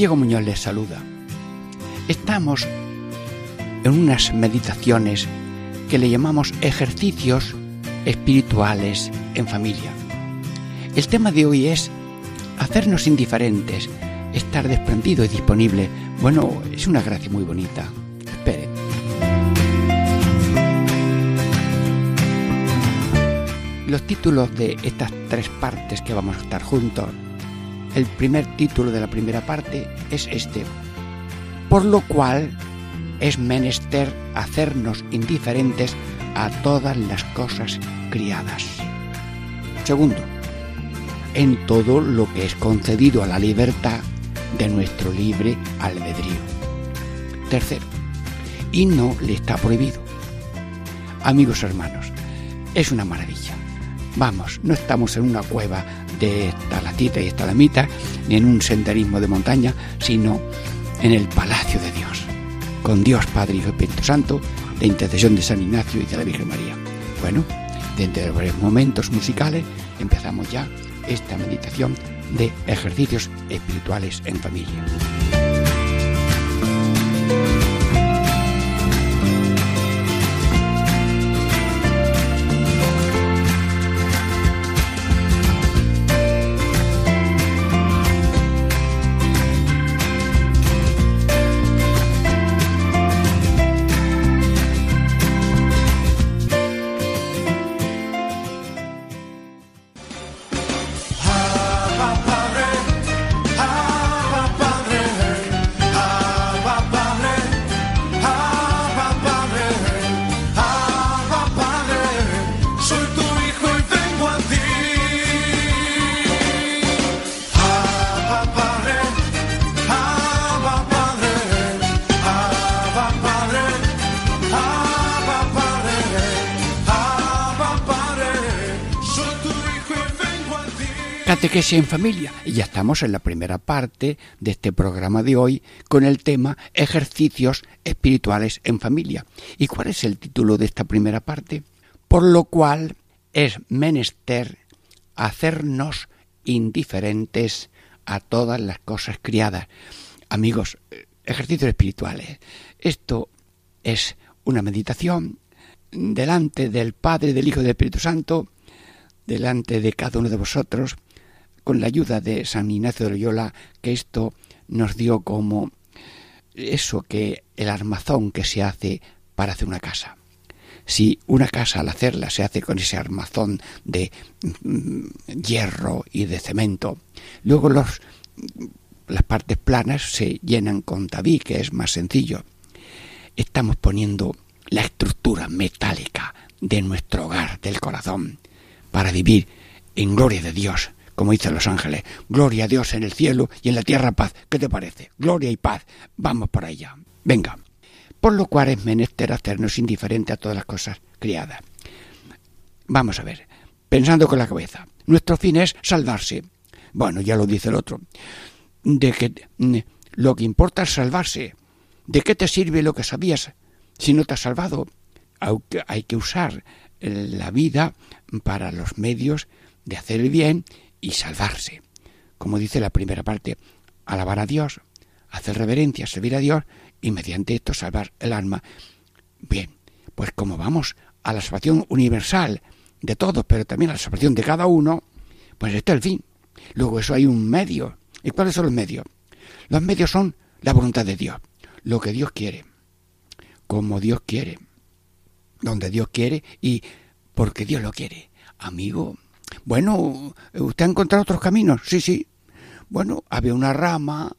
Diego Muñoz les saluda. Estamos en unas meditaciones que le llamamos ejercicios espirituales en familia. El tema de hoy es hacernos indiferentes, estar desprendido y disponible. Bueno, es una gracia muy bonita. Esperen. Los títulos de estas tres partes que vamos a estar juntos. El primer título de la primera parte es este. Por lo cual es menester hacernos indiferentes a todas las cosas criadas. Segundo, en todo lo que es concedido a la libertad de nuestro libre albedrío. Tercero, y no le está prohibido. Amigos hermanos, es una maravilla. Vamos, no estamos en una cueva de talatita y lamita, ni en un senderismo de montaña, sino en el palacio de Dios, con Dios Padre, y Espíritu Santo, de intercesión de San Ignacio y de la Virgen María. Bueno, dentro de varios momentos musicales empezamos ya esta meditación de ejercicios espirituales en familia. Catequesis en familia. Y ya estamos en la primera parte de este programa de hoy con el tema ejercicios espirituales en familia. ¿Y cuál es el título de esta primera parte? Por lo cual es menester hacernos indiferentes a todas las cosas criadas. Amigos, ejercicios espirituales. Esto es una meditación delante del Padre, del Hijo y del Espíritu Santo, delante de cada uno de vosotros, con la ayuda de San Ignacio de Loyola, que esto nos dio como eso que el armazón que se hace para hacer una casa. Si una casa al hacerla se hace con ese armazón de mm, hierro y de cemento, luego las partes planas se llenan con tabique, que es más sencillo. Estamos poniendo la estructura metálica de nuestro hogar, del corazón, para vivir en gloria de Dios, como dicen los ángeles, gloria a Dios en el cielo y en la tierra paz. ¿Qué te parece? Gloria y paz. Vamos para allá. Venga. Por lo cual es menester hacernos indiferente a todas las cosas criadas. Vamos a ver, pensando con la cabeza. Nuestro fin es salvarse. Bueno, ya lo dice el otro. De que mm, lo que importa es salvarse. ¿De qué te sirve lo que sabías si no te has salvado? Hay que usar la vida para los medios de hacer el bien y salvarse. Como dice la primera parte, alabar a Dios, hacer reverencia, servir a Dios y mediante esto salvar el alma. Bien, pues como vamos a la salvación universal de todos, pero también a la salvación de cada uno, pues este es el fin. Luego eso hay un medio. ¿Y cuáles son los medios? Los medios son la voluntad de Dios, lo que Dios quiere, como Dios quiere, donde Dios quiere y porque Dios lo quiere. Amigo, bueno, ¿usted ha encontrado otros caminos? Sí, sí. Bueno, había una rama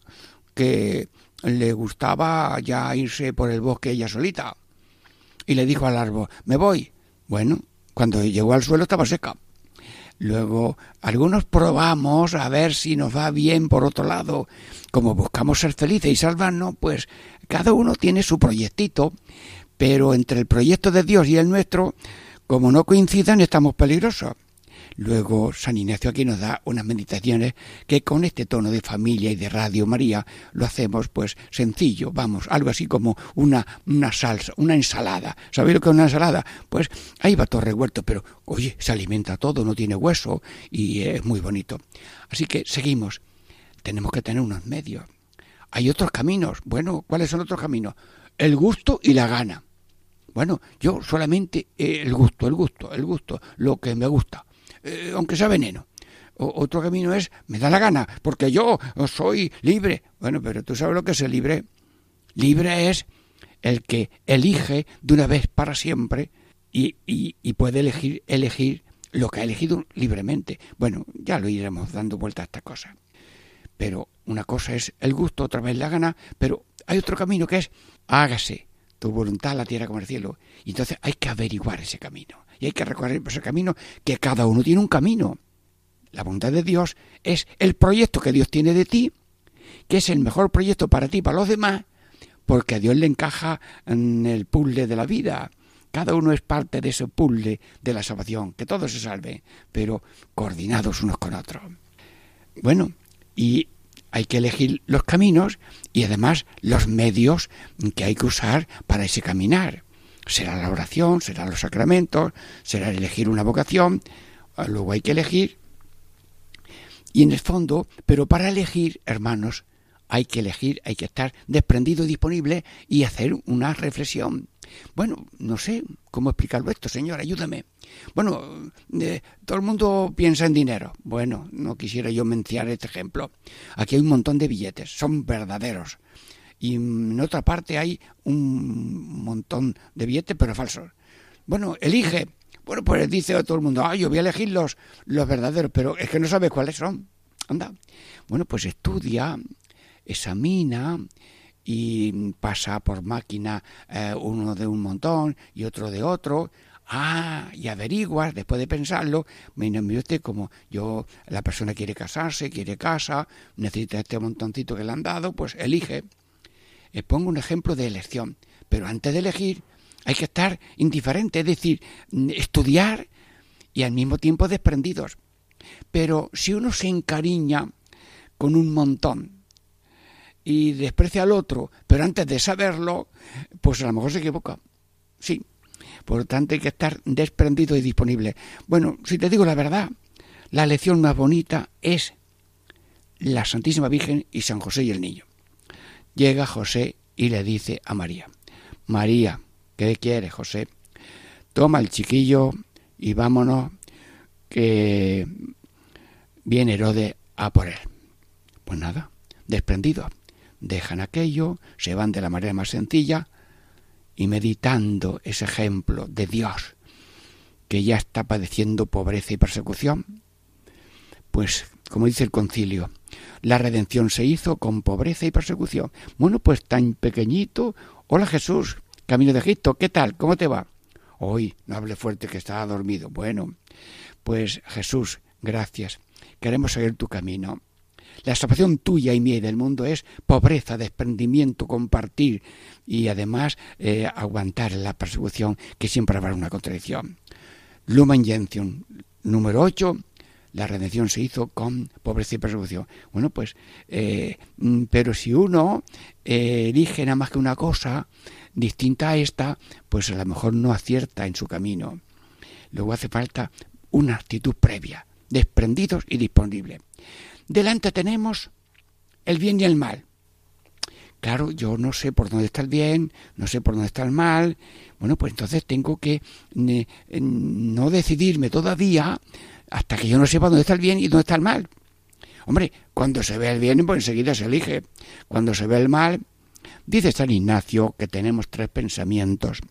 que le gustaba ya irse por el bosque ella solita. Y le dijo al árbol, me voy. Bueno, cuando llegó al suelo estaba seca. Luego, algunos probamos a ver si nos va bien por otro lado. Como buscamos ser felices y salvarnos, pues cada uno tiene su proyectito, pero entre el proyecto de Dios y el nuestro, como no coincidan, estamos peligrosos. Luego San Ignacio aquí nos da unas meditaciones que con este tono de familia y de Radio María lo hacemos pues sencillo, vamos, algo así como una, una salsa, una ensalada. ¿Sabéis lo que es una ensalada? Pues ahí va todo revuelto, pero oye, se alimenta todo, no tiene hueso y es muy bonito. Así que seguimos. Tenemos que tener unos medios. Hay otros caminos. Bueno, ¿cuáles son otros caminos? El gusto y la gana. Bueno, yo solamente eh, el gusto, el gusto, el gusto, lo que me gusta. Eh, aunque sea veneno. otro camino es, me da la gana, porque yo soy libre. Bueno, pero tú sabes lo que es el libre. Libre es el que elige de una vez para siempre y, puede elegir, elegir lo que ha elegido libremente. Bueno, ya lo iremos dando vuelta a esta cosa. Pero una cosa es el gusto, otra vez la gana, pero hay otro camino que es hágase tu voluntad la tierra como el cielo. Y entonces hay que averiguar ese camino y hay que recorrer ese camino, que cada uno tiene un camino. La voluntad de Dios es el proyecto que Dios tiene de ti, que es el mejor proyecto para ti y para los demás, porque a Dios le encaja en el puzzle de la vida. Cada uno es parte de ese puzzle de la salvación, que todos se salven, pero coordinados unos con otros. Bueno, y hay que elegir los caminos y además los medios que hay que usar para ese caminar será la oración, será los sacramentos, será elegir una vocación, ah, luego hay que elegir. Y en el fondo, pero para elegir, hermanos, hay que elegir, hay que estar desprendido disponible y hacer una reflexión. Bueno, no sé cómo explicarlo esto, señor, ayúdame. Bueno, eh, todo el mundo piensa en dinero. Bueno, no quisiera yo mencionar este ejemplo. Aquí hay un montón de billetes, son verdaderos y en otra parte hay un montón de billetes, pero falsos. Bueno, elige. Bueno, pues dice todo el mundo, ah, yo voy a elegir los, los verdaderos, pero es que no sabe cuáles son. Anda. Bueno, pues estudia, examina y pasa por máquina eh, uno de un montón y otro de otro. Ah, y averiguas, después de pensarlo, mire usted como yo, la persona quiere casarse, quiere casa, necesita este montoncito que le han dado, pues elige. Eh, pongo un ejemplo de elección, pero antes de elegir hay que estar indiferente, es decir, mm, estudiar y al mismo tiempo desprendidos. Pero si uno se encariña con un montón y desprecia al otro, pero antes de saberlo, pues a lo mejor se equivoca. Sí. Por lo tanto, hay que estar desprendido y disponible. Bueno, si te digo la verdad, la elección más bonita es la Santísima Virgen y San José y el Niño. Llega José y le dice a María, María, ¿qué quieres, José? Toma el chiquillo y vámonos, que viene Herodes a por él. Pues nada, desprendido. Dejan aquello, se van de la manera más sencilla y meditando ese ejemplo de Dios que ya está padeciendo pobreza y persecución, pues como dice el concilio, la redención se hizo con pobreza y persecución. Bueno, pues tan pequeñito. Hola Jesús, camino de Egipto, ¿qué tal? ¿Cómo te va? Hoy no hable fuerte que estaba dormido. Bueno, pues Jesús, gracias. Queremos seguir tu camino. La salvación tuya y mía y del mundo es pobreza, desprendimiento, compartir y además eh, aguantar la persecución que siempre habrá una contradicción. Lumen Gentium, número 8, la redención se hizo con pobreza y persecución. Bueno, pues, eh, mm, pero si uno eh, elige nada más que una cosa distinta a esta, pues a lo mejor no acierta en su camino. Luego hace falta una actitud previa, desprendidos y disponibles. Delante tenemos el bien y el mal. Claro, yo no sé por dónde está el bien, no sé por dónde está el mal. Bueno, pues entonces tengo que eh, no decidirme todavía hasta que yo no sepa dónde está el bien y dónde está el mal. Hombre, cuando se ve el bien, pues enseguida se elige. Cuando se ve el mal, dice San Ignacio que tenemos tres pensamientos.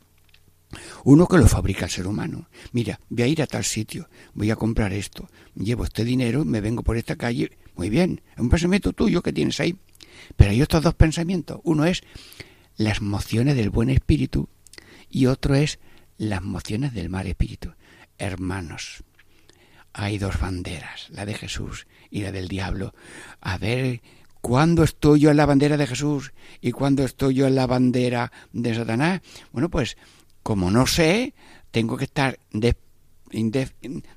Uno que lo fabrica el ser humano. Mira, voy a ir a tal sitio, voy a comprar esto, llevo este dinero, me vengo por esta calle. Muy bien, es un pensamiento tuyo que tienes ahí. Pero hay otros dos pensamientos. Uno es las mociones del buen espíritu y otro es las mociones del mal espíritu. Hermanos, hay dos banderas, la de Jesús y la del diablo. A ver, ¿cuándo estoy yo en la bandera de Jesús y cuándo estoy yo en la bandera de Satanás? Bueno, pues como no sé, tengo que estar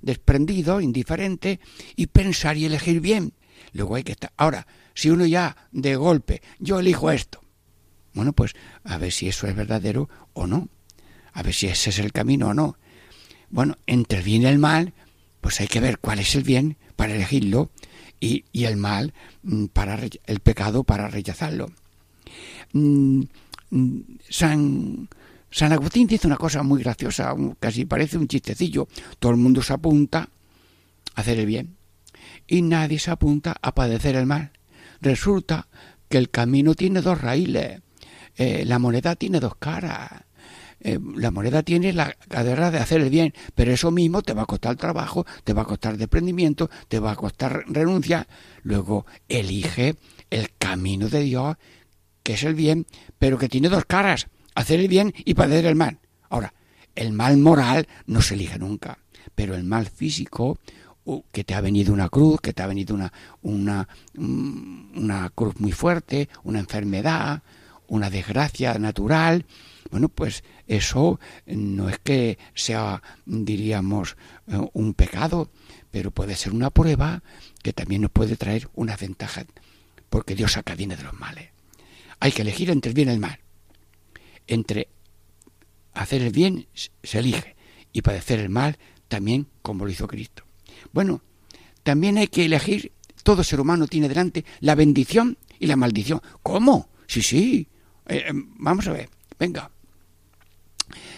desprendido, indiferente y pensar y elegir bien. Luego hay que estar. Ahora, si uno ya de golpe, yo elijo esto. Bueno, pues a ver si eso es verdadero o no. A ver si ese es el camino o no. Bueno, entre el bien y el mal, pues hay que ver cuál es el bien para elegirlo y, el mal mm, para el pecado para rechazarlo. Mm, mm, San, San Agustín dice una cosa muy graciosa, casi parece un chistecillo. Todo el mundo se apunta a hacer el bien y nadie se apunta a padecer el mal. Resulta que el camino tiene dos raíles, eh, la moneda tiene dos caras. Eh, la moneda tiene la cadera de hacer el bien, pero eso mismo te va a costar trabajo, te va a costar desprendimiento, te va a costar renuncia. Luego elige el camino de Dios, que es el bien, pero que tiene dos caras, hacer el bien y padecer el mal. Ahora, el mal moral no se elige nunca, pero el mal físico, que te ha venido una cruz, que te ha venido una, una, mm, una cruz muy fuerte, una enfermedad, una desgracia natural, bueno, pues eso no es que sea, diríamos, eh, un pecado, pero puede ser una prueba que también nos puede traer una ventaja, porque Dios saca de los males. Hay que elegir entre el bien y el mal. Entre hacer el bien se elige y padecer el mal también como lo hizo Cristo. Bueno, también hay que elegir, todo ser humano tiene delante la bendición y la maldición. ¿Cómo? Sí, sí. Eh, eh, vamos a ver, venga.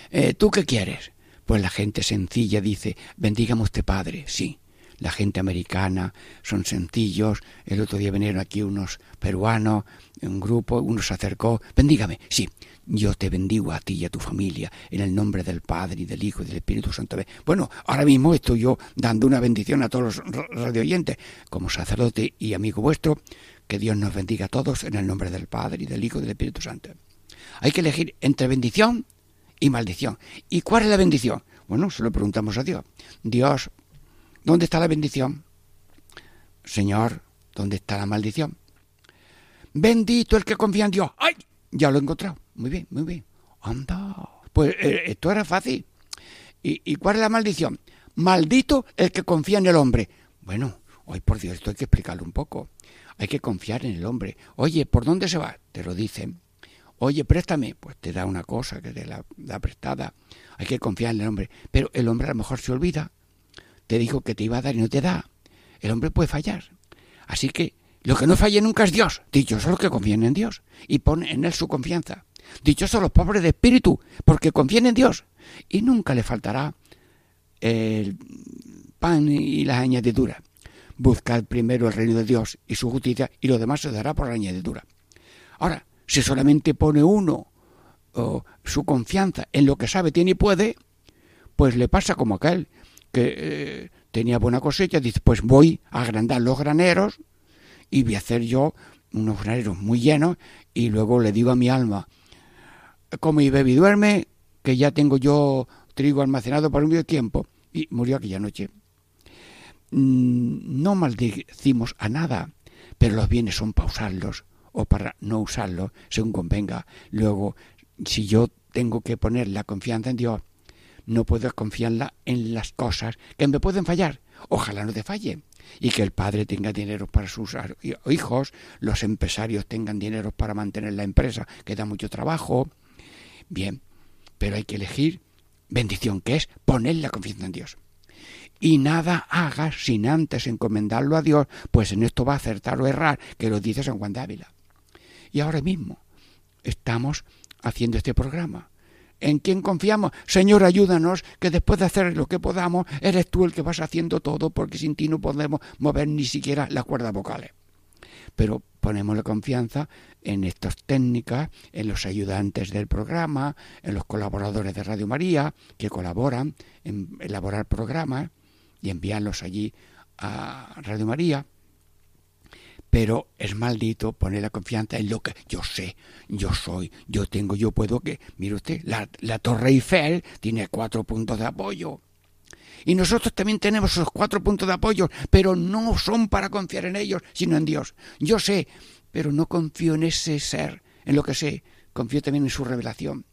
Eh, ¿Tú qué quieres? Pues la gente sencilla dice, bendígame usted Padre, sí. La gente americana son sencillos. El otro día vinieron aquí unos peruanos, un grupo, uno se acercó, bendígame, sí. Yo te bendigo a ti y a tu familia en el nombre del Padre y del Hijo y del Espíritu Santo. Bueno, ahora mismo estoy yo dando una bendición a todos los radioyentes, como sacerdote y amigo vuestro, que Dios nos bendiga a todos en el nombre del Padre y del Hijo y del Espíritu Santo. Hay que elegir entre bendición y maldición. ¿Y cuál es la bendición? Bueno, se lo preguntamos a Dios. Dios, ¿dónde está la bendición? Señor, ¿dónde está la maldición? Bendito el que confía en Dios. ¡Ay! Ya lo he encontrado. Muy bien, muy bien. Anda. Pues eh, esto era fácil. ¿Y, ¿Y cuál es la maldición? Maldito el que confía en el hombre. Bueno, hoy por Dios, esto hay que explicarlo un poco. Hay que confiar en el hombre. Oye, ¿por dónde se va? Te lo dicen. Oye, préstame, pues te da una cosa que te la da prestada. Hay que confiar en el hombre. Pero el hombre a lo mejor se olvida. Te dijo que te iba a dar y no te da. El hombre puede fallar. Así que lo que no falle nunca es Dios. Dichosos los que confían en Dios y ponen en Él su confianza. Dichosos los pobres de espíritu, porque confían en Dios. Y nunca le faltará el pan y las añadiduras. Buscad primero el reino de Dios y su justicia y lo demás se dará por la añadidura. Ahora, si solamente pone uno su confianza en lo que sabe, tiene y puede, pues le pasa como aquel que eh, tenía buena cosecha, dice, pues voy a agrandar los graneros y voy a hacer yo unos graneros muy llenos y luego le digo a mi alma, como y bebe y duerme, que ya tengo yo trigo almacenado para un medio tiempo. Y murió aquella noche. Mm, no maldecimos a nada, pero los bienes son pausarlos o para no usarlo según convenga. Luego, si yo tengo que poner la confianza en Dios, no puedo confiarla en las cosas que me pueden fallar. Ojalá no te falle. Y que el padre tenga dinero para sus hijos, los empresarios tengan dinero para mantener la empresa, que da mucho trabajo. Bien, pero hay que elegir bendición, que es poner la confianza en Dios. Y nada hagas sin antes encomendarlo a Dios, pues en esto va a acertar o errar, que lo dice San Juan de Ávila. Y ahora mismo estamos haciendo este programa. ¿En quién confiamos? Señor, ayúdanos, que después de hacer lo que podamos, eres tú el que vas haciendo todo, porque sin ti no podemos mover ni siquiera las cuerdas vocales. Pero ponemos la confianza en estas técnicas, en los ayudantes del programa, en los colaboradores de Radio María, que colaboran en elaborar programas y enviarlos allí a Radio María pero es maldito poner la confianza en lo que yo sé, yo soy, yo tengo, yo puedo que, mire usted, la, Torre Eiffel tiene cuatro puntos de apoyo Y nosotros también tenemos esos cuatro puntos de apoyo, pero no son para confiar en ellos, sino en Dios. Yo sé, pero no confío en ese ser, en lo que sé, confío también en su revelación.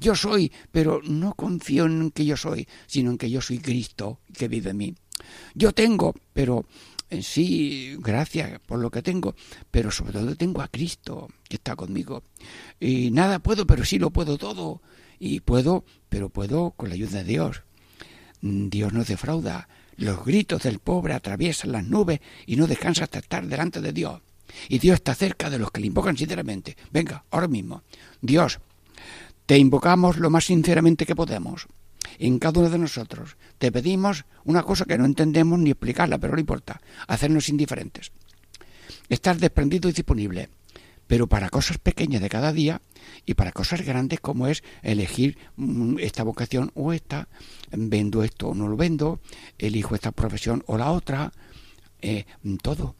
Yo soy, pero no confío en que yo soy, sino en que yo soy Cristo que vive en mí. Yo tengo, pero eh, sí, gracias por lo que tengo, pero sobre todo tengo a Cristo que está conmigo. Y nada puedo, pero sí lo puedo todo. Y puedo, pero puedo con la ayuda de Dios. Dios no defrauda. Los gritos del pobre atraviesan las nubes y no descansa hasta estar delante de Dios. Y Dios está cerca de los que le invocan sinceramente. Venga, ahora mismo. Dios, te invocamos lo más sinceramente que podemos. En cada uno de nosotros. Te pedimos una cosa que no entendemos ni explicarla, pero no importa. Hacernos indiferentes. Estar desprendido y disponible pero para cosas pequeñas de cada día y para cosas grandes como es elegir mm, esta vocación o esta, vendo esto o no lo vendo, elijo esta profesión o la otra, eh, todo.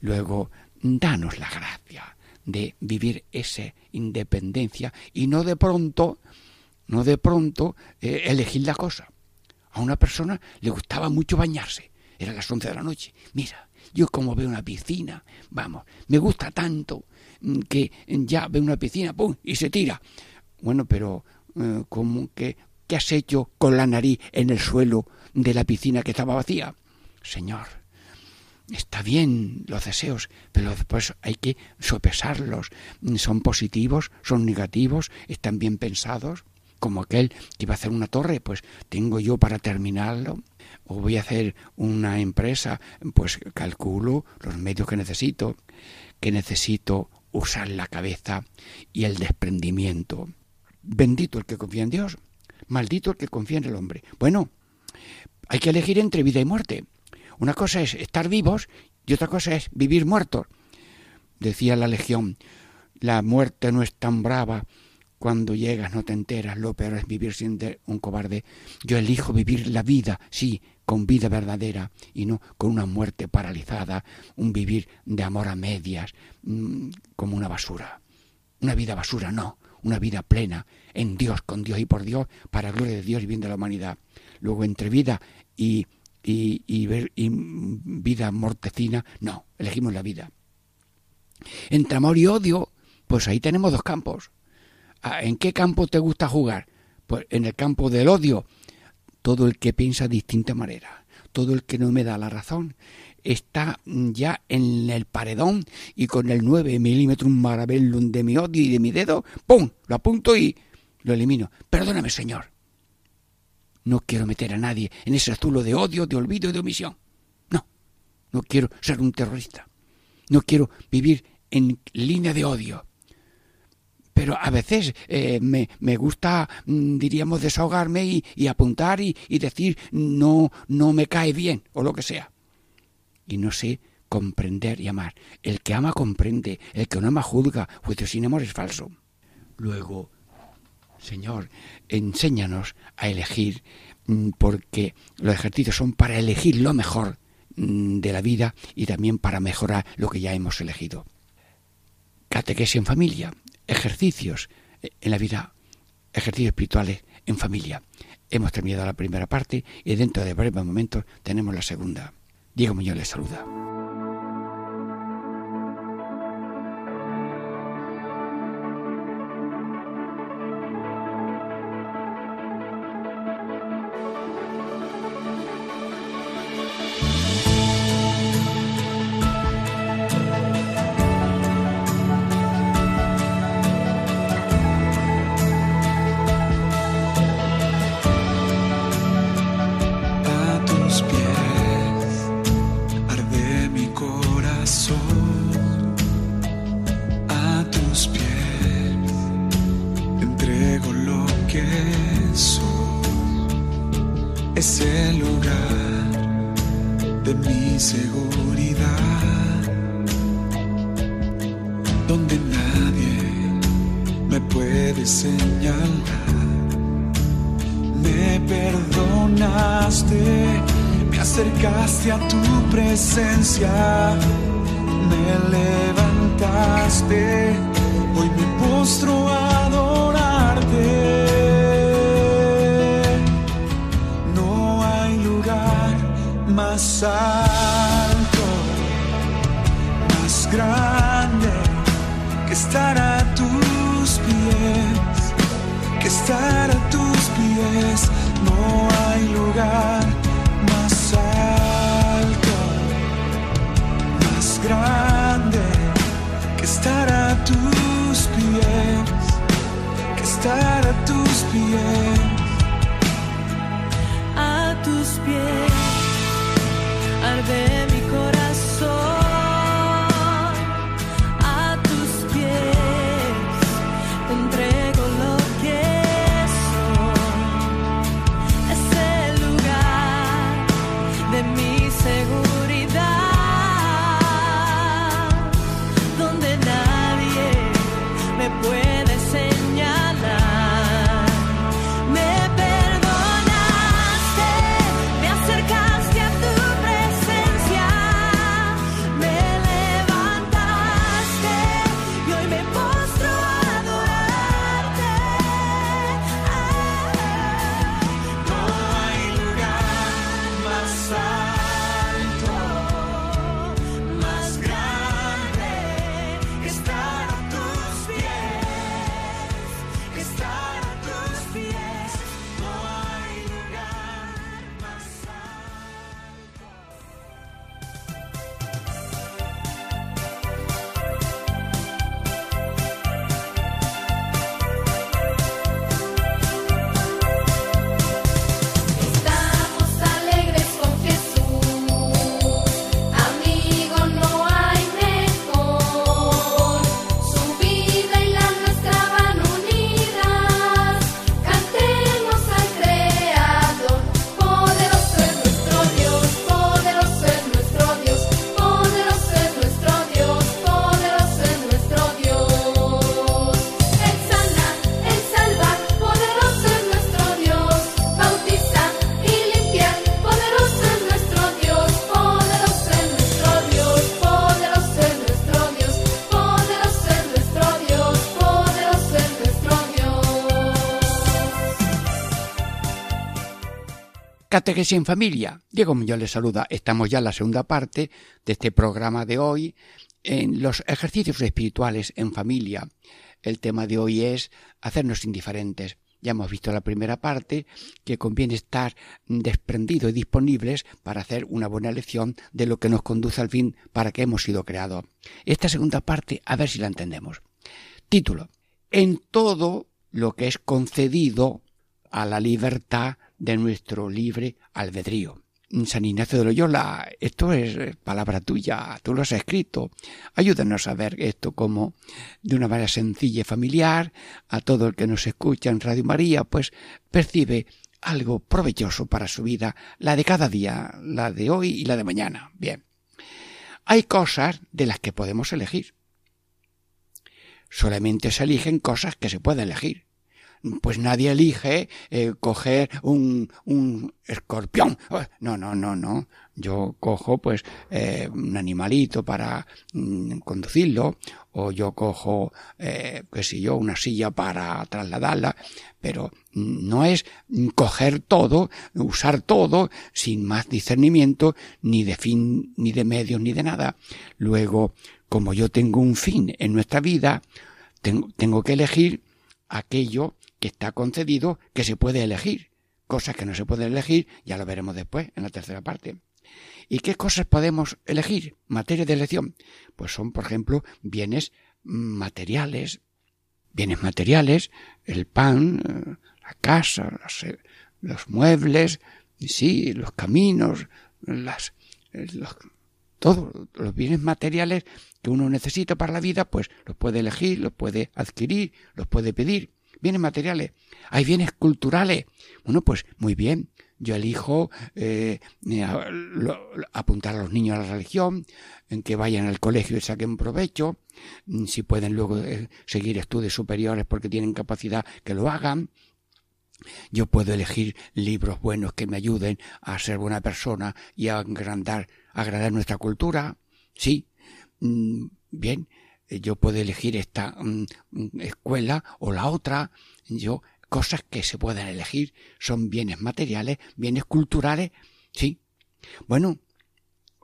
Luego, danos la gracia de vivir esa independencia y no de pronto, no de pronto eh, elegir la cosa. A una persona le gustaba mucho bañarse, era las once de la noche. Mira, yo como veo una piscina, vamos, me gusta tanto que ya ve una piscina, ¡pum! y se tira. Bueno, pero eh, ¿cómo que, ¿qué has hecho con la nariz en el suelo de la piscina que estaba vacía? Señor, está bien los deseos, pero después hay que sopesarlos. ¿Son positivos? ¿Son negativos? ¿Están bien pensados? Como aquel que iba a hacer una torre, pues tengo yo para terminarlo. O voy a hacer una empresa, pues calculo los medios que necesito, que necesito usar la cabeza y el desprendimiento. Bendito el que confía en Dios, maldito el que confía en el hombre. Bueno, hay que elegir entre vida y muerte. Una cosa es estar vivos y otra cosa es vivir muertos. Decía la legión, la muerte no es tan brava, cuando llegas no te enteras, lo peor es vivir sin un cobarde. Yo elijo vivir la vida, sí, con vida verdadera y no con una muerte paralizada, un vivir de amor a medias, mm, como una basura. Una vida basura, no, una vida plena en Dios, con Dios y por Dios, para gloria de Dios y bien de la humanidad. Luego, entre vida y, y, y vida mortecina, no, elegimos la vida. Entre amor y odio, pues ahí tenemos dos campos. Ah, ¿En qué campo te gusta jugar? Pues en el campo del odio, todo el que piensa de distinta manera, todo el que no me da la razón, está ya en el paredón y con el 9 milímetros maravillum de mi odio y de mi dedo, ¡pum! Lo apunto y lo elimino. Perdóname, Señor. No quiero meter a nadie en ese azulo de odio, de olvido y de omisión. No, no quiero ser un terrorista. No quiero vivir en línea de odio a veces eh, me, me, gusta, mm, diríamos, desahogarme y, apuntar y, y, decir no, no me cae bien o lo que sea. Y no sé comprender y amar. El que ama comprende, el que no ama juzga, juicio sin amor es falso. Luego, Señor, enséñanos a elegir, mm, porque los ejercicios son para elegir lo mejor mm, de la vida y también para mejorar lo que ya hemos elegido. Catequesis en familia ejercicios en la vida, ejercicios espirituales en familia. Hemos terminado la primera parte y dentro de breves momentos tenemos la segunda. Diego Muñoz les saluda. Catequesis en familia. Diego Muñoz les saluda. Estamos ya en la segunda parte de este programa de hoy en los ejercicios espirituales en familia. El tema de hoy es hacernos indiferentes. Ya hemos visto la primera parte que conviene estar desprendidos y disponibles para hacer una buena elección de lo que nos conduce al fin para que hemos sido creados. Esta segunda parte, a ver si la entendemos. Título. En todo lo que es concedido a la libertad de nuestro libre albedrío. San Ignacio de Loyola, esto es palabra tuya, tú lo has escrito. Ayúdanos a ver esto como de una manera sencilla y familiar, a todo el que nos escucha en Radio María, pues percibe algo provechoso para su vida, la de cada día, la de hoy y la de mañana. Bien. Hay cosas de las que podemos elegir. Solamente se eligen cosas que se pueden elegir pues nadie elige eh, coger un, un escorpión. No, no, no, no. Yo cojo pues eh, un animalito para mm, conducirlo o yo cojo, eh, qué sé yo, una silla para trasladarla, pero no es coger todo, usar todo sin más discernimiento ni de fin, ni de medios, ni de nada. Luego, como yo tengo un fin en nuestra vida, tengo, tengo que elegir aquello que está concedido que se puede elegir. Cosas que no se pueden elegir, ya lo veremos después, en la tercera parte. ¿Y qué cosas podemos elegir? Materia de elección. Pues son, por ejemplo, bienes materiales. Bienes materiales, el pan, la casa, los, muebles, sí, los caminos, las, los, todos los bienes materiales que uno necesita para la vida, pues los puede elegir, los puede adquirir, los puede pedir bienes materiales, hay bienes culturales. Bueno, pues muy bien. Yo elijo eh, apuntar a los niños a la religión, en que vayan al colegio y saquen provecho, si pueden luego eh, seguir estudios superiores porque tienen capacidad, que lo hagan. Yo puedo elegir libros buenos que me ayuden a ser buena persona y a agrandar, agradar nuestra cultura. Sí, bien, yo puedo elegir esta um, escuela o la otra, yo cosas que se pueden elegir son bienes materiales, bienes culturales, sí. Bueno,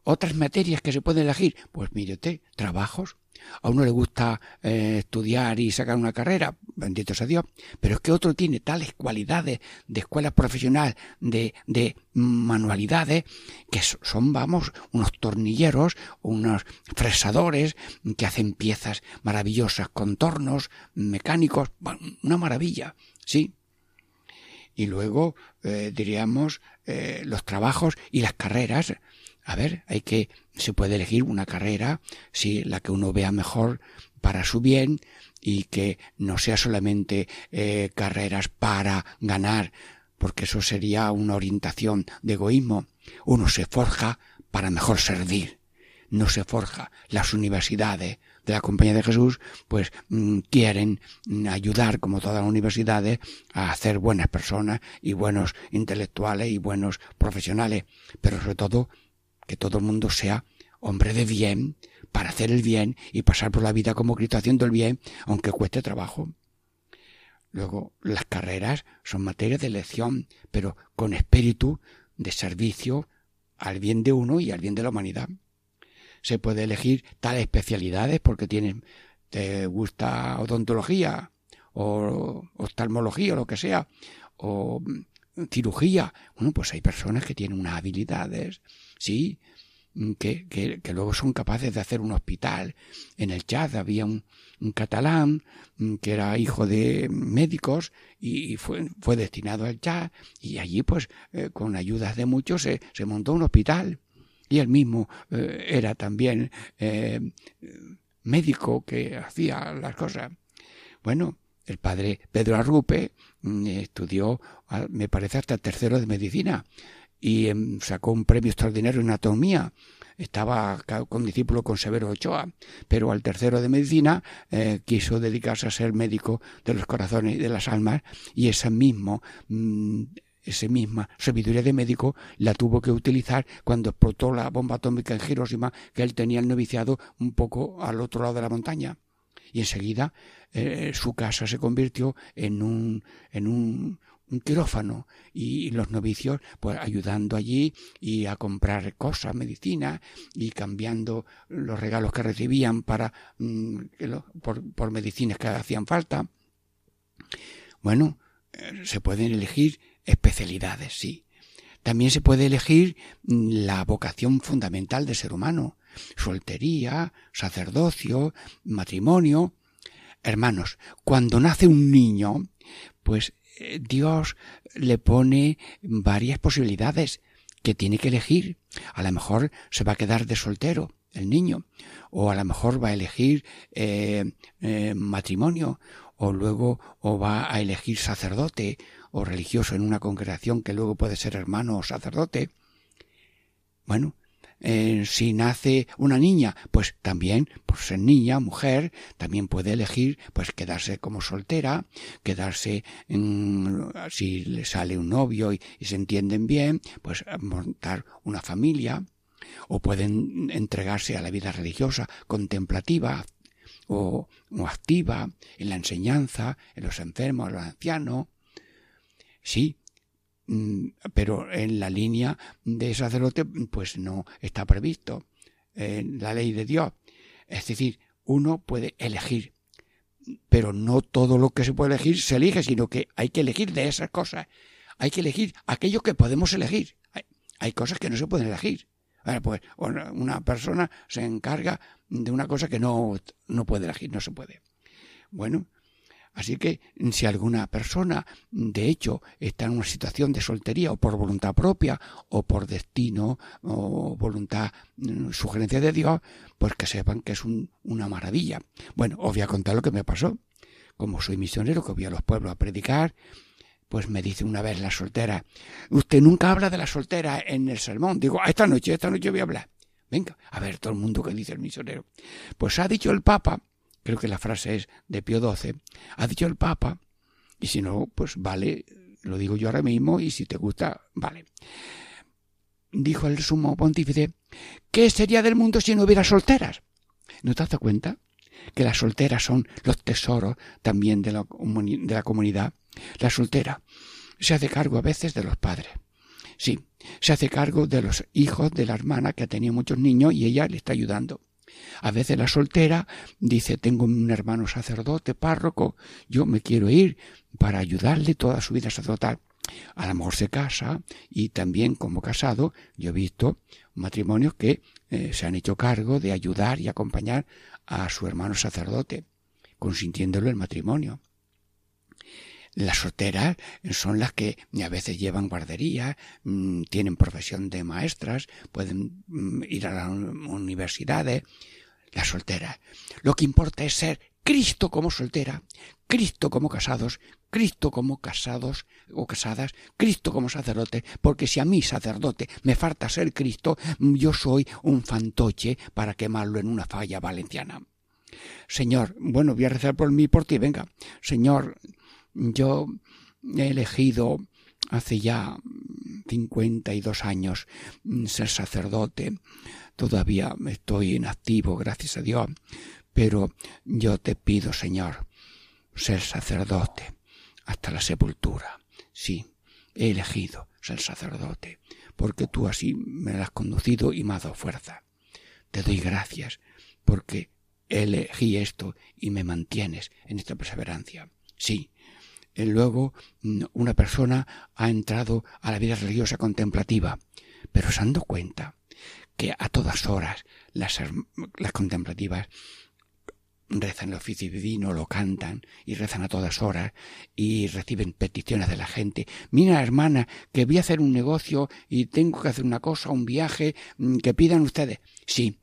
otras materias que se pueden elegir, pues mire usted, trabajos. A uno le gusta eh, estudiar y sacar una carrera, bendito sea Dios, pero es que otro tiene tales cualidades de escuela profesional, de, de manualidades, que son, vamos, unos tornilleros, unos fresadores que hacen piezas maravillosas, contornos mecánicos, una maravilla, sí. Y luego, eh, diríamos, eh, los trabajos y las carreras, a ver, hay que, se puede elegir una carrera, sí, la que uno vea mejor para su bien y que no sea solamente eh, carreras para ganar, porque eso sería una orientación de egoísmo. Uno se forja para mejor servir. No se forja. Las universidades de la Compañía de Jesús, pues mm, quieren ayudar, como todas las universidades, a hacer buenas personas y buenos intelectuales y buenos profesionales, pero sobre todo que todo el mundo sea hombre de bien, para hacer el bien y pasar por la vida como Cristo haciendo el bien, aunque cueste trabajo. Luego, las carreras son materia de elección, pero con espíritu de servicio al bien de uno y al bien de la humanidad. Se puede elegir tales especialidades porque tienes, te gusta odontología o oftalmología o lo que sea, o cirugía. Bueno, pues hay personas que tienen unas habilidades, sí, que, que, que, luego son capaces de hacer un hospital. En el Chad había un, un catalán mm, que era hijo de médicos y fue, fue destinado al Chad y allí pues eh, con ayudas de muchos se, se, montó un hospital y él mismo eh, era también eh, médico que hacía las cosas. Bueno, el padre Pedro Arrupe mm, estudió, me parece, hasta tercero de medicina y em, sacó un premio extraordinario en anatomía. Estaba con discípulo con Severo Ochoa, pero al tercero de medicina eh, quiso dedicarse a ser médico de los corazones y de las almas y ese mismo mm, esa misma sabiduría de médico la tuvo que utilizar cuando explotó la bomba atómica en Hiroshima, que él tenía el noviciado un poco al otro lado de la montaña. Y enseguida eh, su casa se convirtió en un, en un, un quirófano y los novicios pues ayudando allí y a comprar cosas, medicina y cambiando los regalos que recibían para mm, por, por, medicinas que hacían falta. Bueno, eh, se pueden elegir especialidades, sí. También se puede elegir mm, la vocación fundamental del ser humano, soltería, sacerdocio, matrimonio. Hermanos, cuando nace un niño, pues Dios le pone varias posibilidades que tiene que elegir. A lo mejor se va a quedar de soltero el niño, o a lo mejor va a elegir eh, eh, matrimonio, o luego o va a elegir sacerdote o religioso en una congregación que luego puede ser hermano o sacerdote. Bueno, eh, si nace una niña, pues también, por ser niña, mujer, también puede elegir, pues quedarse como soltera, quedarse, en, si le sale un novio y, se entienden bien, pues montar una familia, o pueden entregarse a la vida religiosa, contemplativa, o, o activa, en la enseñanza, en los enfermos, en los ancianos. Sí, Mm, pero en la línea de sacerdote pues no está previsto en la ley de Dios. Es decir, uno puede elegir, pero no todo lo que se puede elegir se elige, sino que hay que elegir de esas cosas. Hay que elegir aquello que podemos elegir. Hay, cosas que no se pueden elegir. pues una persona se encarga de una cosa que no, no puede elegir, no se puede. Bueno, Así que si alguna persona, de hecho, está en una situación de soltería o por voluntad propia o por destino o voluntad, mm, sugerencia de Dios, pues que sepan que es una maravilla. Bueno, os voy a contar lo que me pasó. Como soy misionero, que voy a los pueblos a predicar, pues me dice una vez la soltera, usted nunca habla de la soltera en el sermón. Digo, esta noche, esta noche voy a hablar. Venga, a ver todo el mundo que dice el misionero. Pues ha dicho el Papa creo que la frase es de Pío XII, ha dicho el Papa, y si no, pues vale, lo digo yo ahora mismo, y si te gusta, vale. Dijo el sumo pontífice, ¿qué sería del mundo si no hubiera solteras? ¿No te das cuenta? Que las solteras son los tesoros también de la, de la comunidad. La soltera se hace cargo a veces de los padres. Sí, se hace cargo de los hijos de la hermana que ha tenido muchos niños y ella le está ayudando. A veces la soltera dice, tengo un hermano sacerdote, párroco, yo me quiero ir para ayudarle toda su vida sacerdotal. A lo mejor se casa y también como casado yo he visto matrimonios que eh, se han hecho cargo de ayudar y acompañar a su hermano sacerdote, consintiéndolo el matrimonio. Las solteras son las que a veces llevan guardería, mm, tienen profesión de maestras, pueden mm, ir a las universidades. Las solteras. Lo que importa es ser Cristo como soltera, Cristo como casados, Cristo como casados o casadas, Cristo como sacerdote, porque si a mí sacerdote me falta ser Cristo, yo soy un fantoche para quemarlo en una falla valenciana. Señor, bueno, voy a rezar por mí por ti, venga. Señor, yo he elegido hace ya cincuenta y dos años ser sacerdote. Todavía estoy inactivo, gracias a Dios. Pero yo te pido, Señor, ser sacerdote hasta la sepultura. Sí, he elegido ser sacerdote, porque tú así me has conducido y me has dado fuerza. Te doy gracias, porque elegí esto y me mantienes en esta perseverancia. Sí, luego mm, una persona ha entrado a la vida religiosa contemplativa, pero se han dado cuenta que a todas horas las, las contemplativas rezan el oficio divino, lo cantan y rezan a todas horas y reciben peticiones de la gente. Mira, hermana, que voy a hacer un negocio y tengo que hacer una cosa, un viaje, mm, que pidan ustedes. Sí,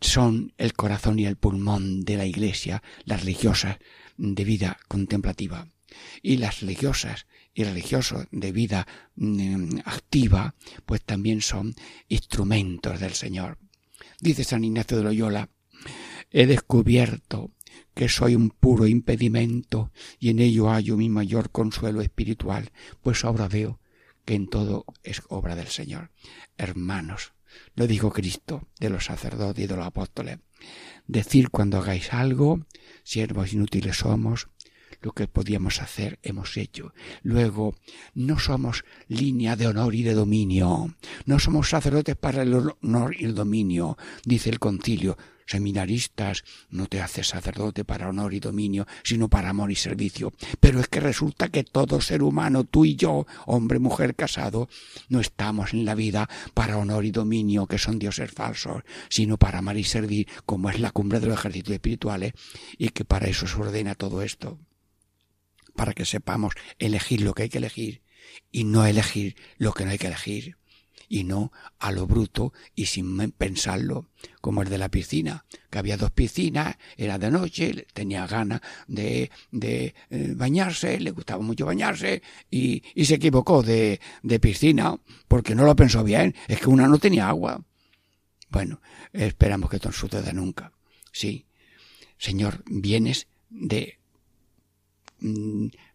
son el corazón y el pulmón de la iglesia, las religiosas de vida contemplativa. Y las religiosas y religiosos de vida mm, activa, pues también son instrumentos del Señor. Dice San Ignacio de Loyola, he descubierto que soy un puro impedimento y en ello hallo mi mayor consuelo espiritual, pues ahora veo que en todo es obra del Señor. Hermanos, lo dijo Cristo de los sacerdotes y de los apóstoles. Decir cuando hagáis algo, siervos inútiles somos, lo que podíamos hacer hemos hecho. Luego, no somos línea de honor y de dominio, no somos sacerdotes para el honor y el dominio, dice el concilio, seminaristas, no te haces sacerdote para honor y dominio, sino para amor y servicio. Pero es que resulta que todo ser humano, tú y yo, hombre, mujer, casado, no estamos en la vida para honor y dominio, que son dioses falsos, sino para amar y servir, como es la cumbre de los ejercicios espirituales, y que para eso se ordena todo esto. Para que sepamos elegir lo que hay que elegir y no elegir lo que no hay que elegir y no a lo bruto y sin pensarlo, como el de la piscina, que había dos piscinas, era de noche, tenía ganas de, de eh, bañarse, le gustaba mucho bañarse y, y se equivocó de, de piscina porque no lo pensó bien, es que una no tenía agua. Bueno, esperamos que esto no suceda nunca. Sí, Señor, vienes de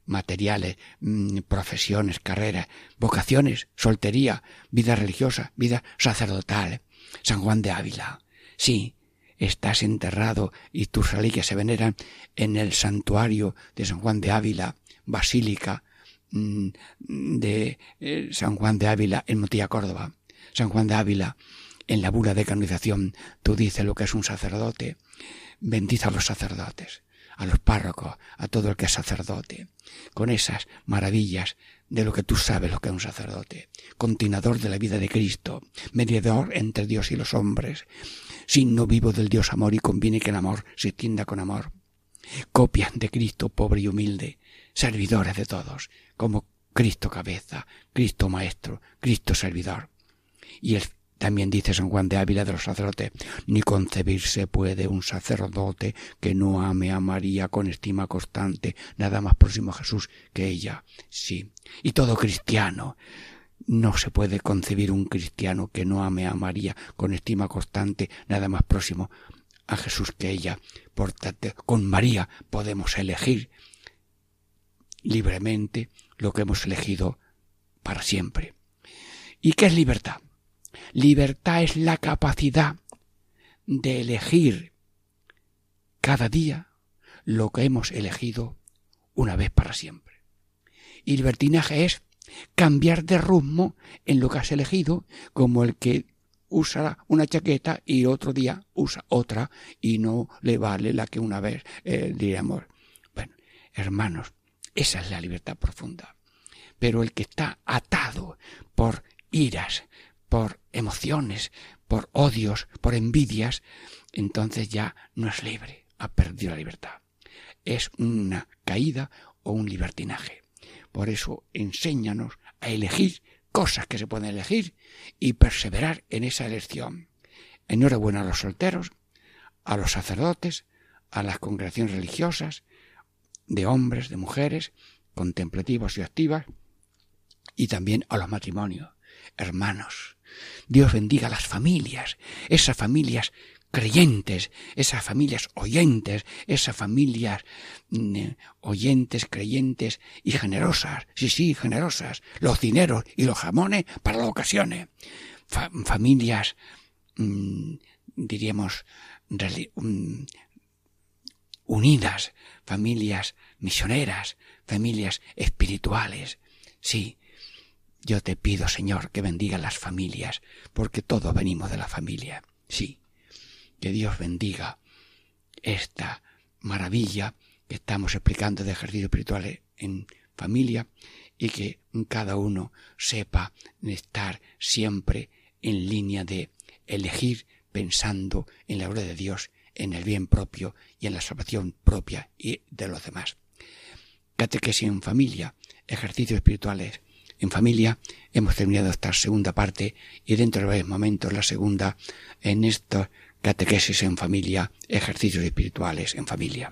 materiales, mm, profesiones, carreras, vocaciones, soltería, vida religiosa, vida sacerdotal. San Juan de Ávila. Sí, estás enterrado y tus reliquias se veneran en el santuario de San Juan de Ávila, basílica mm, de eh, San Juan de Ávila en Motilla, Córdoba. San Juan de Ávila, en la bula de canonización, tú dices lo que es un sacerdote. Bendice a los sacerdotes a los párrocos, a todo el que es sacerdote, con esas maravillas de lo que tú sabes lo que es un sacerdote, continuador de la vida de Cristo, mediador entre Dios y los hombres, signo vivo del Dios amor y conviene que el amor se extienda con amor, copia de Cristo pobre y humilde, servidores de todos, como Cristo cabeza, Cristo maestro, Cristo servidor. Y el también dice San Juan de Ávila de los sacerdotes, ni concebirse puede un sacerdote que no ame a María con estima constante, nada más próximo a Jesús que ella. Sí. Y todo cristiano. No se puede concebir un cristiano que no ame a María con estima constante, nada más próximo a Jesús que ella. Por tanto, con María podemos elegir libremente lo que hemos elegido para siempre. ¿Y qué es libertad? Libertad es la capacidad de elegir cada día lo que hemos elegido una vez para siempre. Y libertinaje es cambiar de rumbo en lo que has elegido, como el que usa una chaqueta y otro día usa otra y no le vale la que una vez eh, diríamos. Bueno, hermanos, esa es la libertad profunda. Pero el que está atado por iras, por emociones, por odios, por envidias, entonces ya no es libre, ha perdido la libertad. Es una caída o un libertinaje. Por eso enséñanos a elegir cosas que se pueden elegir y perseverar en esa elección. Enhorabuena a los solteros, a los sacerdotes, a las congregaciones religiosas, de hombres, de mujeres, contemplativos y activas, y también a los matrimonios. Hermanos, Dios bendiga a las familias, esas familias creyentes, esas familias oyentes, esas familias mm, oyentes, creyentes y generosas, sí, sí, generosas, los dineros y los jamones para las ocasiones, familias, mm, diríamos, mm, unidas, familias misioneras, familias espirituales, sí. Yo te pido, Señor, que bendiga las familias, porque todos venimos de la familia, sí que Dios bendiga esta maravilla que estamos explicando de ejercicio espiritual en familia y que cada uno sepa estar siempre en línea de elegir pensando en la obra de Dios, en el bien propio y en la salvación propia y de los demás. Catequesis en familia, ejercicios espirituales en familia. Hemos terminado esta segunda parte y dentro de varios momentos la segunda en estos catequesis en familia, ejercicios espirituales en familia.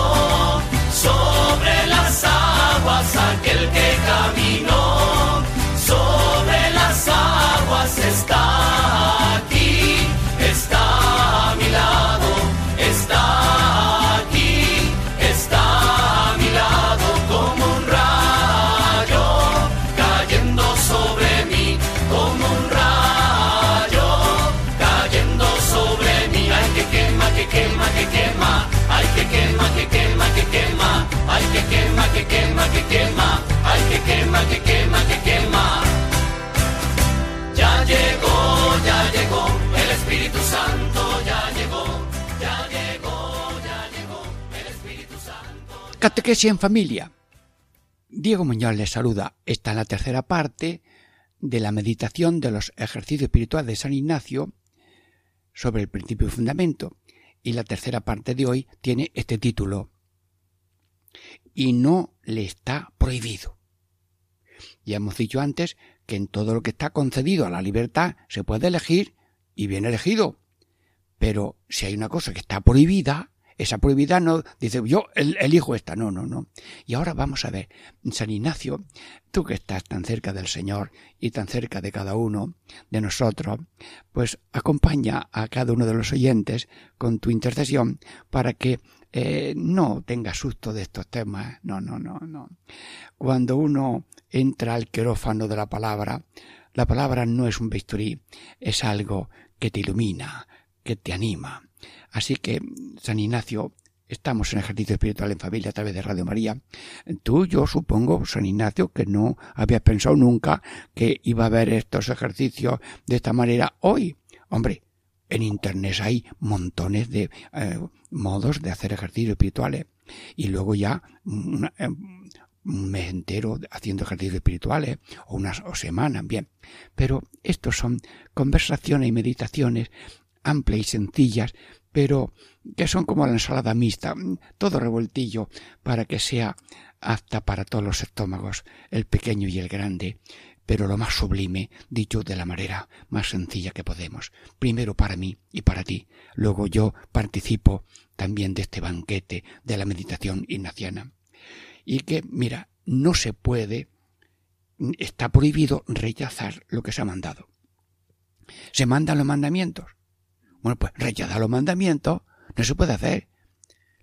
Santo. Catequesis en familia. Diego Muñoz les saluda. Está en la tercera parte de la meditación de los ejercicios espirituales de San Ignacio sobre el principio y fundamento. Y la tercera parte de hoy tiene este título. Y no le está prohibido. Ya hemos dicho antes que en todo lo que está concedido a la libertad se puede elegir y bien elegido. Pero si hay una cosa que está prohibida, esa prohibida no dice yo el- elijo esta, no, no, no. Y ahora vamos a ver, San Ignacio, tú que estás tan cerca del Señor y tan cerca de cada uno de nosotros, pues acompaña a cada uno de los oyentes con tu intercesión para que eh, no tenga susto de estos temas. No, no, no, no. Cuando uno entra al quirófano de la palabra, la palabra no es un bisturí, es algo que te ilumina, que te anima. Así que, San Ignacio, estamos en ejercicio espiritual en familia a través de Radio María. Tú, yo supongo, San Ignacio, que no habías pensado nunca que iba a haber estos ejercicios de esta manera hoy. Hombre, en Internet hay montones de eh, modos de hacer ejercicios espirituales. Y luego ya eh, un mes entero haciendo ejercicios espirituales, o unas o semanas, bien. Pero estos son conversaciones y meditaciones amplias y sencillas, pero que son como la ensalada mixta, todo revueltillo para que sea apta para todos los estómagos, el pequeño y el grande, pero lo más sublime, dicho de la manera más sencilla que podemos. Primero para mí y para ti, luego yo participo también de este banquete de la meditación ignaciana. Y que, mira, no se puede, está prohibido rechazar lo que se ha mandado. Se mandan los mandamientos. Bueno, pues rechazar los mandamientos no se puede hacer.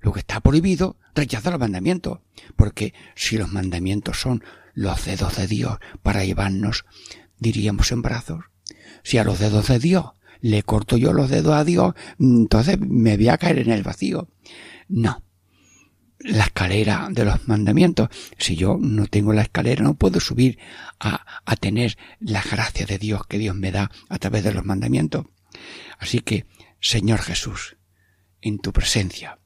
Lo que está prohibido, rechaza los mandamientos. Porque si los mandamientos son los dedos de Dios para llevarnos, diríamos, en brazos, si a los dedos de Dios le corto yo los dedos a Dios, entonces me voy a caer en el vacío. No. La escalera de los mandamientos. Si yo no tengo la escalera, no puedo subir a, a tener la gracia de Dios que Dios me da a través de los mandamientos. Así que, Señor Jesús, en tu presencia,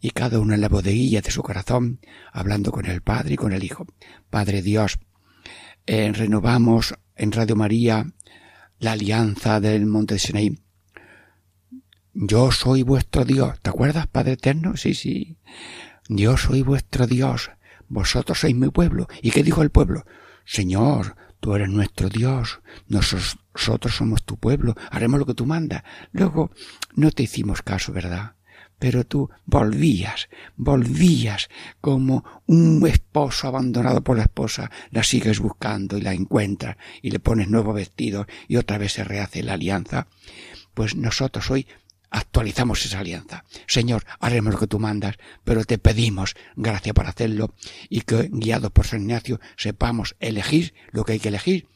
y cada uno en la bodeguilla de su corazón, hablando con el Padre y con el Hijo. Padre Dios, eh, renovamos en Radio María la alianza del Monte de Sinaí. Yo soy vuestro Dios. ¿Te acuerdas, Padre Eterno? Sí, sí. Yo soy vuestro Dios. Vosotros sois mi pueblo. ¿Y qué dijo el pueblo? Señor, tú eres nuestro Dios. Nosotros somos tu pueblo. Haremos lo que tú mandas. Luego, no te hicimos caso, ¿verdad? pero tú volvías, volvías como un esposo abandonado por la esposa, la sigues buscando y la encuentras y le pones nuevos vestidos y otra vez se rehace la alianza. Pues nosotros hoy actualizamos esa alianza. Señor, haremos lo que tú mandas, pero te pedimos gracia para hacerlo y que, guiados por San Ignacio, sepamos elegir lo que hay que elegir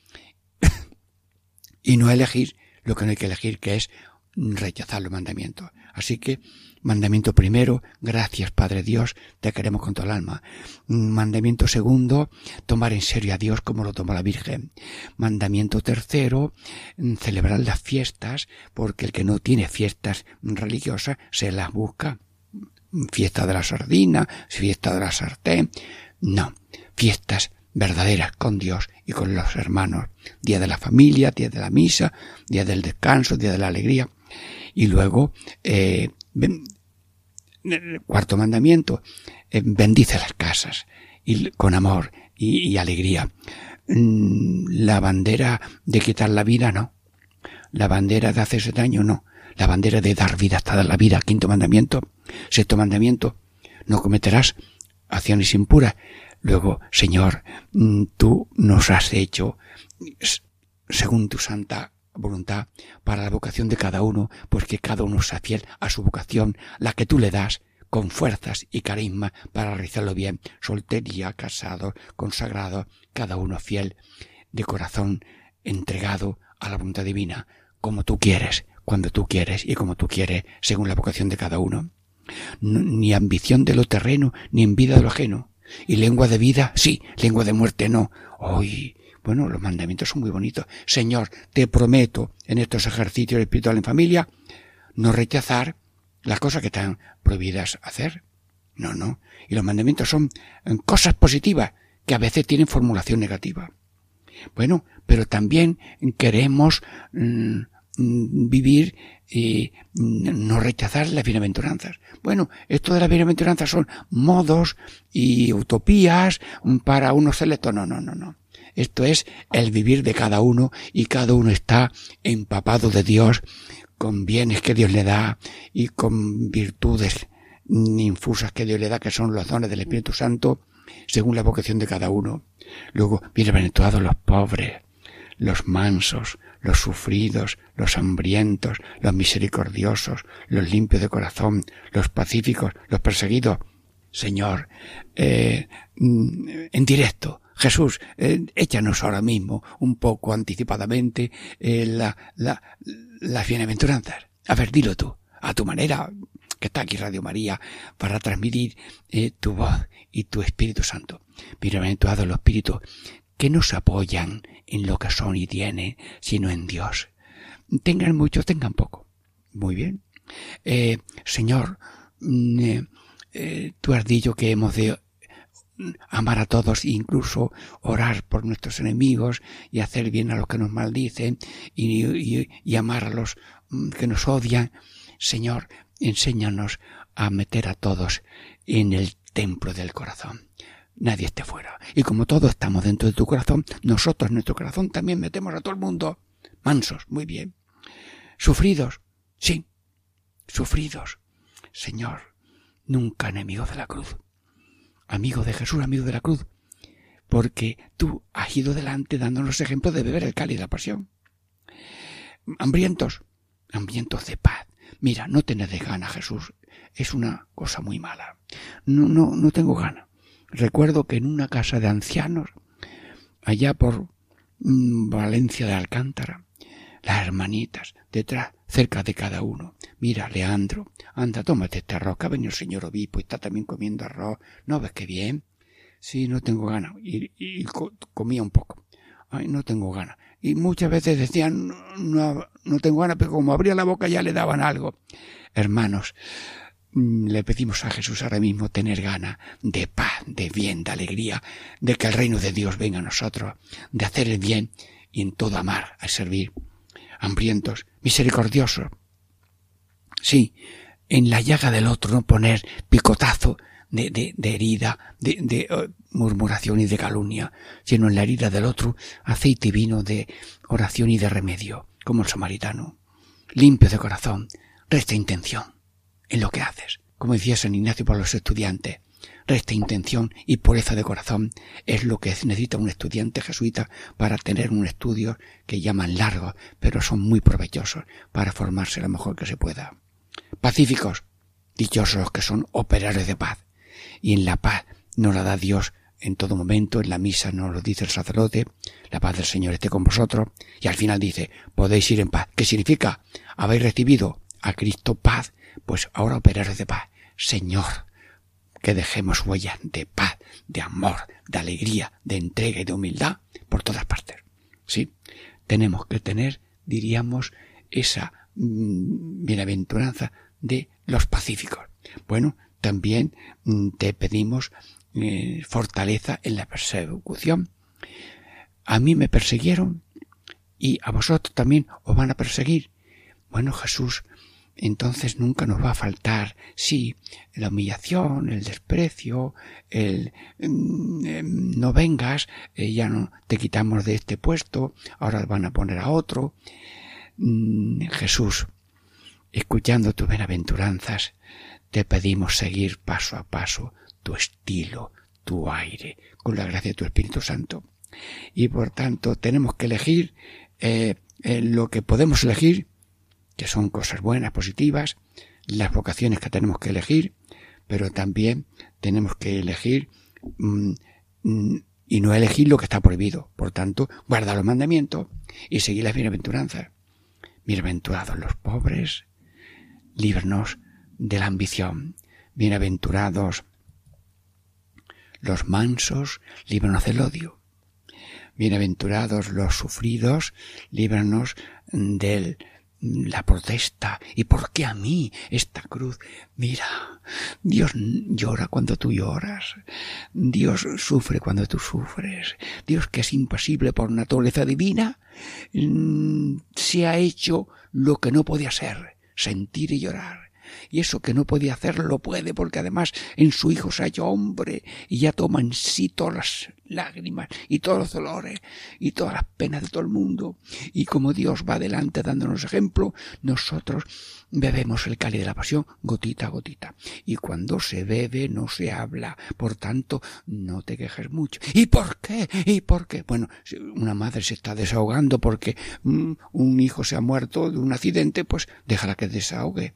y no elegir lo que no hay que elegir, que es rechazar los mandamientos. Así que Mandamiento primero, gracias Padre Dios, te queremos con todo el alma. Mandamiento segundo, tomar en serio a Dios como lo toma la Virgen. Mandamiento tercero, celebrar las fiestas, porque el que no tiene fiestas religiosas se las busca. Fiesta de la sardina, fiesta de la sartén. No, fiestas verdaderas con Dios y con los hermanos. Día de la familia, día de la misa, día del descanso, día de la alegría. Y luego, eh, cuarto mandamiento, eh, bendice las casas y con amor y, alegría. Mm, la bandera de quitar la vida, no. La bandera de hacerse daño, no. La bandera de dar vida hasta la vida, quinto mandamiento. Sexto mandamiento, no cometerás acciones impuras. Luego, Señor, mm, tú nos has hecho según tu santa voluntad para la vocación de cada uno, pues que cada uno sea fiel a su vocación, la que tú le das, con fuerzas y carisma para realizarlo bien, soltería, casado, consagrado, cada uno fiel, de corazón entregado a la voluntad divina, como tú quieres, cuando tú quieres y como tú quieres, según la vocación de cada uno. ni ambición de lo terreno, ni envidia de lo ajeno. Y lengua de vida, sí, lengua de muerte no. Hoy, bueno, los mandamientos son muy bonitos. Señor, te prometo en estos ejercicios espirituales en familia no rechazar las cosas que están prohibidas hacer. No, no. Y los mandamientos son eh, cosas positivas que a veces tienen formulación negativa. Bueno, pero también queremos mm, mm, vivir y mm, no rechazar las bienaventuranzas. Bueno, esto de las bienaventuranzas son modos y utopías para unos selectos. No, no, no, no. Esto es el vivir de cada uno y cada uno está empapado de Dios con bienes que Dios le da y con virtudes infusas que Dios le da, que son los dones del Espíritu Santo, según la vocación de cada uno. Luego, bienaventurados los pobres, los mansos, los sufridos, los hambrientos, los misericordiosos, los limpios de corazón, los pacíficos, los perseguidos. Señor, eh, en directo, Jesús, eh, échanos ahora mismo, un poco anticipadamente, eh, la, la, las bienaventuranzas. A ver, dilo tú, a tu manera, que está aquí Radio María, para transmitir eh, tu voz y tu Espíritu Santo. Bienaventurados los espíritus que no se apoyan en lo que son y tienen, sino en Dios. Tengan mucho, tengan poco. Muy bien. Señor, mm, eh, tú has dicho que hemos de amar a todos e incluso orar por nuestros enemigos y hacer bien a los que nos maldicen y, amar a los mm, que nos odian. Señor, enséñanos a meter a todos en el templo del corazón. Nadie esté fuera. Y como todos estamos dentro de tu corazón, nosotros en nuestro corazón también metemos a todo el mundo. Mansos, muy bien. Sufridos, sí. Sufridos. Señor, nunca enemigos de la cruz amigo de Jesús, amigo de la cruz, porque tú has ido delante dándonos ejemplo de beber el cáliz de la pasión. Hambrientos, hambrientos de paz, mira, no tenés gana, Jesús, es una cosa muy mala. No, no, no tengo gana. Recuerdo que en una casa de ancianos, allá por mm, Valencia de Alcántara, las hermanitas, detrás, cerca de cada uno. Mira, Leandro, anda, tómate este arroz, que ha venido el señor obispo y está también comiendo arroz. ¿No ves qué bien? Sí, no tengo ganas. Y, y co- comía un poco. Ay, no tengo ganas. Y muchas veces decían, no, no, tengo ganas, pero como abría la boca ya le daban algo. Hermanos, mm, le pedimos a Jesús ahora mismo tener gana de paz, de bien, de alegría, de que el reino de Dios venga a nosotros, de hacer el bien y en todo amar, a servir, hambrientos, misericordiosos. Sí, en la llaga del otro no poner picotazo de, de, herida, de, de eh, murmuración y de calumnia, sino en la herida del otro aceite y vino de oración y de remedio, como el samaritano. Limpio de corazón, resta intención en lo que haces. Como decía San Ignacio para los estudiantes, resta intención y pureza de corazón es lo que necesita un estudiante jesuita para tener un estudio que llaman largo, pero son muy provechosos para formarse lo mejor que se pueda. Pacíficos, dichosos los que son operarios de paz. Y en la paz nos la da Dios en todo momento, en la misa nos lo dice el sacerdote, la paz del Señor esté con vosotros, y al final dice, podéis ir en paz. ¿Qué significa? Habéis recibido a Cristo paz, pues ahora operarios de paz. Señor, que dejemos huellas de paz, de amor, de alegría, de entrega y de humildad por todas partes. Sí, tenemos que tener, diríamos, esa mm, bienaventuranza de los pacíficos. Bueno, también mm, te pedimos eh, fortaleza en la persecución. A mí me persiguieron y a vosotros también os van a perseguir. Bueno, Jesús, entonces nunca nos va a faltar, sí, la humillación, el desprecio, el mm, em, no vengas, eh, ya no te quitamos de este puesto, ahora van a poner a otro. Mm, Jesús, escuchando tus bienaventuranzas, te pedimos seguir paso a paso tu estilo, tu aire, con la gracia de tu Espíritu Santo. Y por tanto tenemos que elegir eh, eh, lo que podemos elegir, son cosas buenas, positivas, las vocaciones que tenemos que elegir, pero también tenemos que elegir mm, mm, y no elegir lo que está prohibido. Por tanto, guardar los mandamientos y seguir las bienaventuranzas. Bienaventurados los pobres, líbranos de la ambición. Bienaventurados los mansos, líbranos del odio. Bienaventurados los sufridos, líbranos de la protesta. ¿Y por qué a mí esta cruz? Mira, Dios llora cuando tú lloras. Dios sufre cuando tú sufres. Dios que es impasible por naturaleza divina, mm, se ha hecho lo que no podía ser, sentir y llorar. Y eso que no podía hacer lo puede porque además en su Hijo se ha hecho hombre y ya toma en sí todas las lágrimas y todos los dolores y todas las penas de todo el mundo. Y como Dios va adelante dándonos ejemplo, nosotros bebemos el cáliz de la pasión gotita a gotita. Y cuando se bebe no se habla. Por tanto, no te quejes mucho. ¿Y por qué? ¿Y por qué? Bueno, una madre se está desahogando porque mm, un hijo se ha muerto de un accidente, pues déjala que desahogue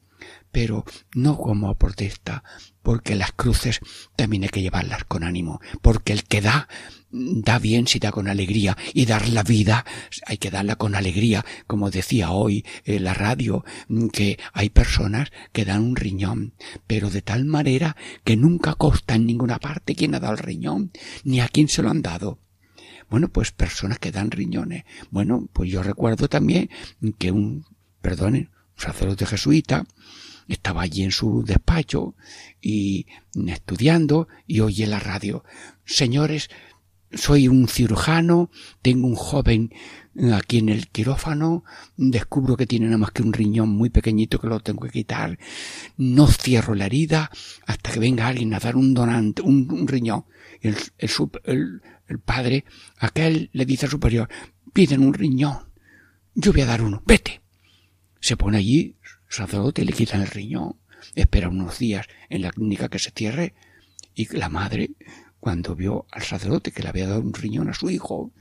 pero no como protesta, porque las cruces también hay que llevarlas con ánimo, porque el que da, da bien si da con alegría, y dar la vida hay que darla con alegría, como decía hoy en la radio, que hay personas que dan un riñón, pero de tal manera que nunca consta en ninguna parte quién ha dado el riñón, ni a quién se lo han dado. Bueno, pues personas que dan riñones. Bueno, pues yo recuerdo también que un, perdonen, un sacerdote jesuita, estaba allí en su despacho y estudiando y oye la radio. Señores, soy un cirujano, tengo un joven aquí en el quirófano, descubro que tiene nada más que un riñón muy pequeñito que lo tengo que quitar, no cierro la herida hasta que venga alguien a dar un donante, un, riñón. El, el, el padre, aquel le dice al superior, piden un riñón, yo voy a dar uno, vete. Se pone allí, sacerdote, le quitan el riñón, espera unos días en la clínica que se cierre, y la madre, cuando vio al sacerdote que le había dado un riñón a su hijo,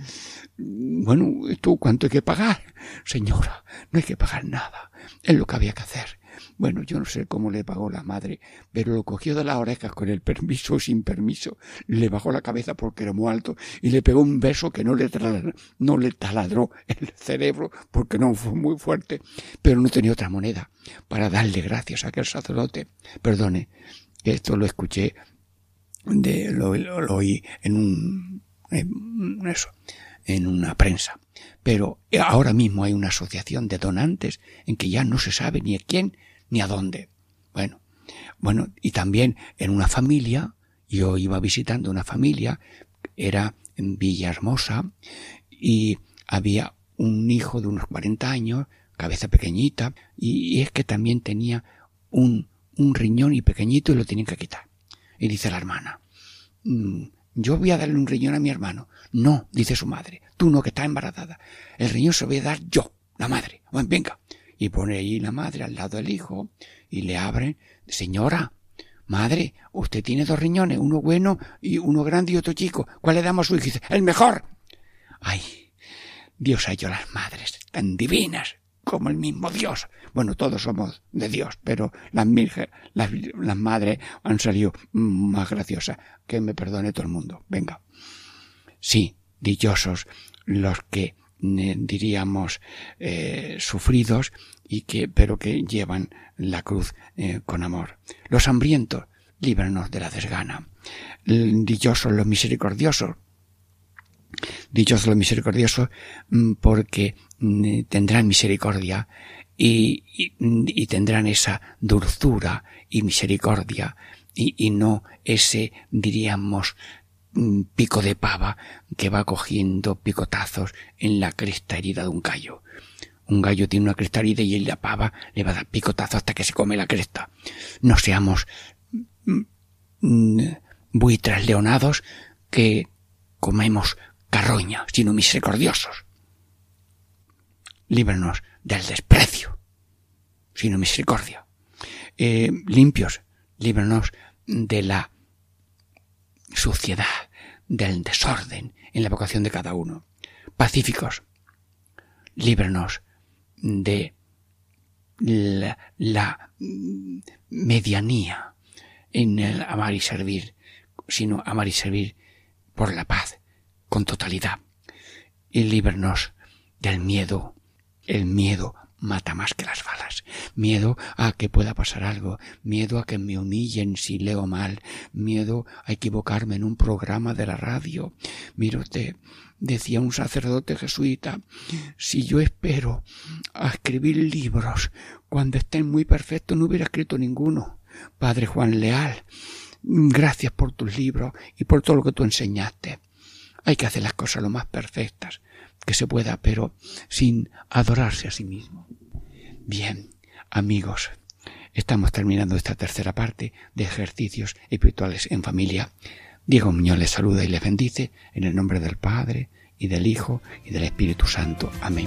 bueno, ¿esto cuánto hay que pagar? Señora, no hay que pagar nada, es lo que había que hacer. Bueno, yo no sé cómo le pagó la madre, pero lo cogió de las orejas con el permiso o sin permiso, le bajó la cabeza porque era muy alto y le pegó un beso que no le, taladró, el cerebro porque no fue muy fuerte, pero no tenía otra moneda para darle gracias a aquel sacerdote. Perdone, esto lo escuché, de, lo, oí en un, eso, en una prensa. Pero ahora mismo hay una asociación de donantes en que ya no se sabe ni a quién ni a dónde. Bueno, bueno, y también en una familia, yo iba visitando una familia, era en Villahermosa, y había un hijo de unos 40 años, cabeza pequeñita, y, es que también tenía un, un riñón y pequeñito y lo tenían que quitar. Y dice la hermana, mmm, yo voy a darle un riñón a mi hermano. No, dice su madre, tú no que estás embarazada. El riñón se lo voy a dar yo, la madre. Bueno, venga. Y pone ahí la madre al lado del hijo y le abren. Señora, madre, usted tiene dos riñones, uno bueno y uno grande y otro chico. ¿Cuál le damos a su hijo? Dice, el mejor. Ay, Dios ha hecho las madres tan divinas como el mismo Dios. Bueno, todos somos de Dios, pero las, las, las madres han salido más graciosas. Que me perdone todo el mundo. Venga. Sí, dichosos los que eh, diríamos eh, sufridos y que pero que llevan la cruz eh, con amor. Los hambrientos, líbranos de la desgana. Dichosos los misericordiosos, dichosos los misericordiosos porque tendrán misericordia y, y, tendrán esa dulzura y misericordia y, y no ese diríamos pico de pava que va cogiendo picotazos en la cresta herida de un gallo. Un gallo tiene una cresta herida y la pava le va a dar picotazo hasta que se come la cresta. No seamos buitres leonados que comemos carroña, sino misericordiosos. Líbranos del desprecio, sino misericordia. Eh, limpios, líbranos de la suciedad, del desorden en la vocación de cada uno. Pacíficos, líbranos de la, la, medianía en el amar y servir, sino amar y servir por la paz, con totalidad. Y líbranos del miedo, el miedo mata más que las balas. Miedo a que pueda pasar algo, miedo a que me humillen si leo mal, miedo a equivocarme en un programa de la radio. Mire usted, decía un sacerdote jesuita, si yo espero a escribir libros cuando estén muy perfectos, no hubiera escrito ninguno. Padre Juan Leal, gracias por tus libros y por todo lo que tú enseñaste. Hay que hacer las cosas lo más perfectas que se pueda, pero sin adorarse a sí mismo. Bien, amigos, estamos terminando esta tercera parte de ejercicios espirituales en familia. Diego Muñoz les saluda y les bendice en el nombre del Padre y del Hijo y del Espíritu Santo. Amén.